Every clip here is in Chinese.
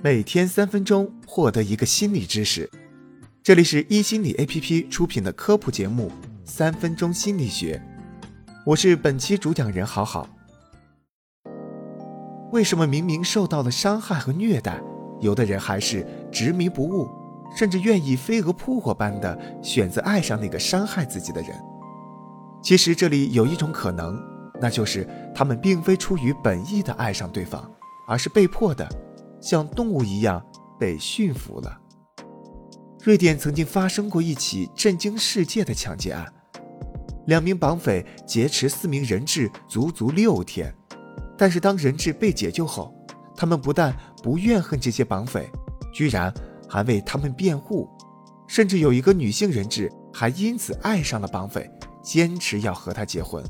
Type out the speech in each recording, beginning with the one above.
每天三分钟，获得一个心理知识。这里是一心理 A P P 出品的科普节目《三分钟心理学》，我是本期主讲人好好。为什么明明受到了伤害和虐待，有的人还是执迷不悟，甚至愿意飞蛾扑火般的选择爱上那个伤害自己的人？其实这里有一种可能，那就是他们并非出于本意的爱上对方，而是被迫的。像动物一样被驯服了。瑞典曾经发生过一起震惊世界的抢劫案，两名绑匪劫持四名人质足足六天，但是当人质被解救后，他们不但不怨恨这些绑匪，居然还为他们辩护，甚至有一个女性人质还因此爱上了绑匪，坚持要和他结婚。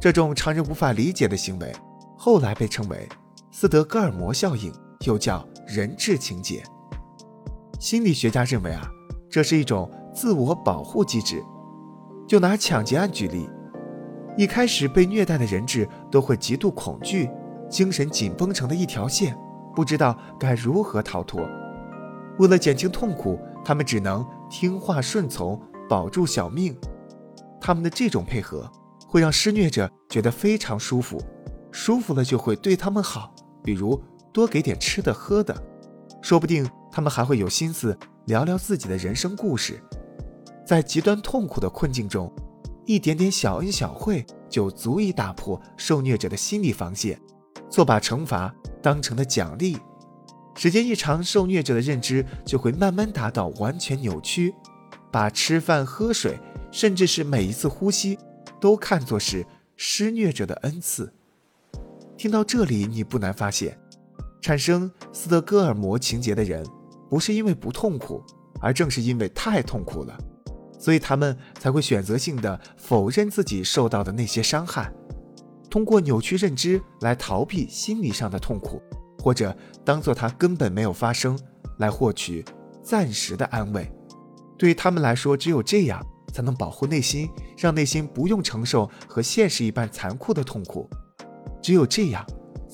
这种常人无法理解的行为，后来被称为斯德哥尔摩效应。又叫人质情节。心理学家认为啊，这是一种自我保护机制。就拿抢劫案举例，一开始被虐待的人质都会极度恐惧，精神紧绷成了一条线，不知道该如何逃脱。为了减轻痛苦，他们只能听话顺从，保住小命。他们的这种配合会让施虐者觉得非常舒服，舒服了就会对他们好，比如。多给点吃的喝的，说不定他们还会有心思聊聊自己的人生故事。在极端痛苦的困境中，一点点小恩小惠就足以打破受虐者的心理防线，错把惩罚当成了奖励。时间一长，受虐者的认知就会慢慢达到完全扭曲，把吃饭、喝水，甚至是每一次呼吸，都看作是施虐者的恩赐。听到这里，你不难发现。产生斯德哥尔摩情节的人，不是因为不痛苦，而正是因为太痛苦了，所以他们才会选择性的否认自己受到的那些伤害，通过扭曲认知来逃避心理上的痛苦，或者当做它根本没有发生，来获取暂时的安慰。对于他们来说，只有这样才能保护内心，让内心不用承受和现实一般残酷的痛苦。只有这样。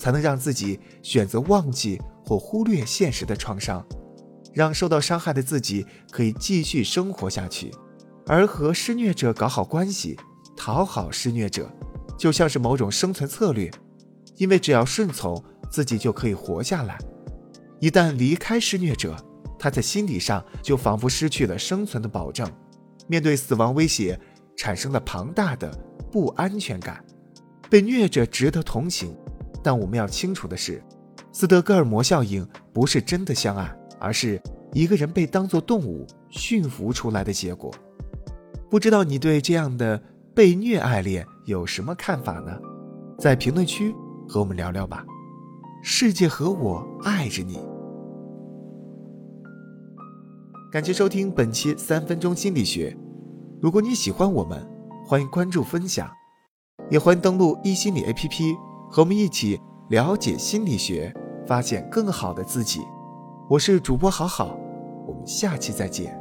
才能让自己选择忘记或忽略现实的创伤，让受到伤害的自己可以继续生活下去，而和施虐者搞好关系，讨好施虐者，就像是某种生存策略，因为只要顺从，自己就可以活下来。一旦离开施虐者，他在心理上就仿佛失去了生存的保证，面对死亡威胁，产生了庞大的不安全感。被虐者值得同情。但我们要清楚的是，斯德哥尔摩效应不是真的相爱，而是一个人被当作动物驯服出来的结果。不知道你对这样的被虐爱恋有什么看法呢？在评论区和我们聊聊吧。世界和我爱着你。感谢收听本期三分钟心理学。如果你喜欢我们，欢迎关注分享，也欢迎登录一心理 APP。和我们一起了解心理学，发现更好的自己。我是主播好好，我们下期再见。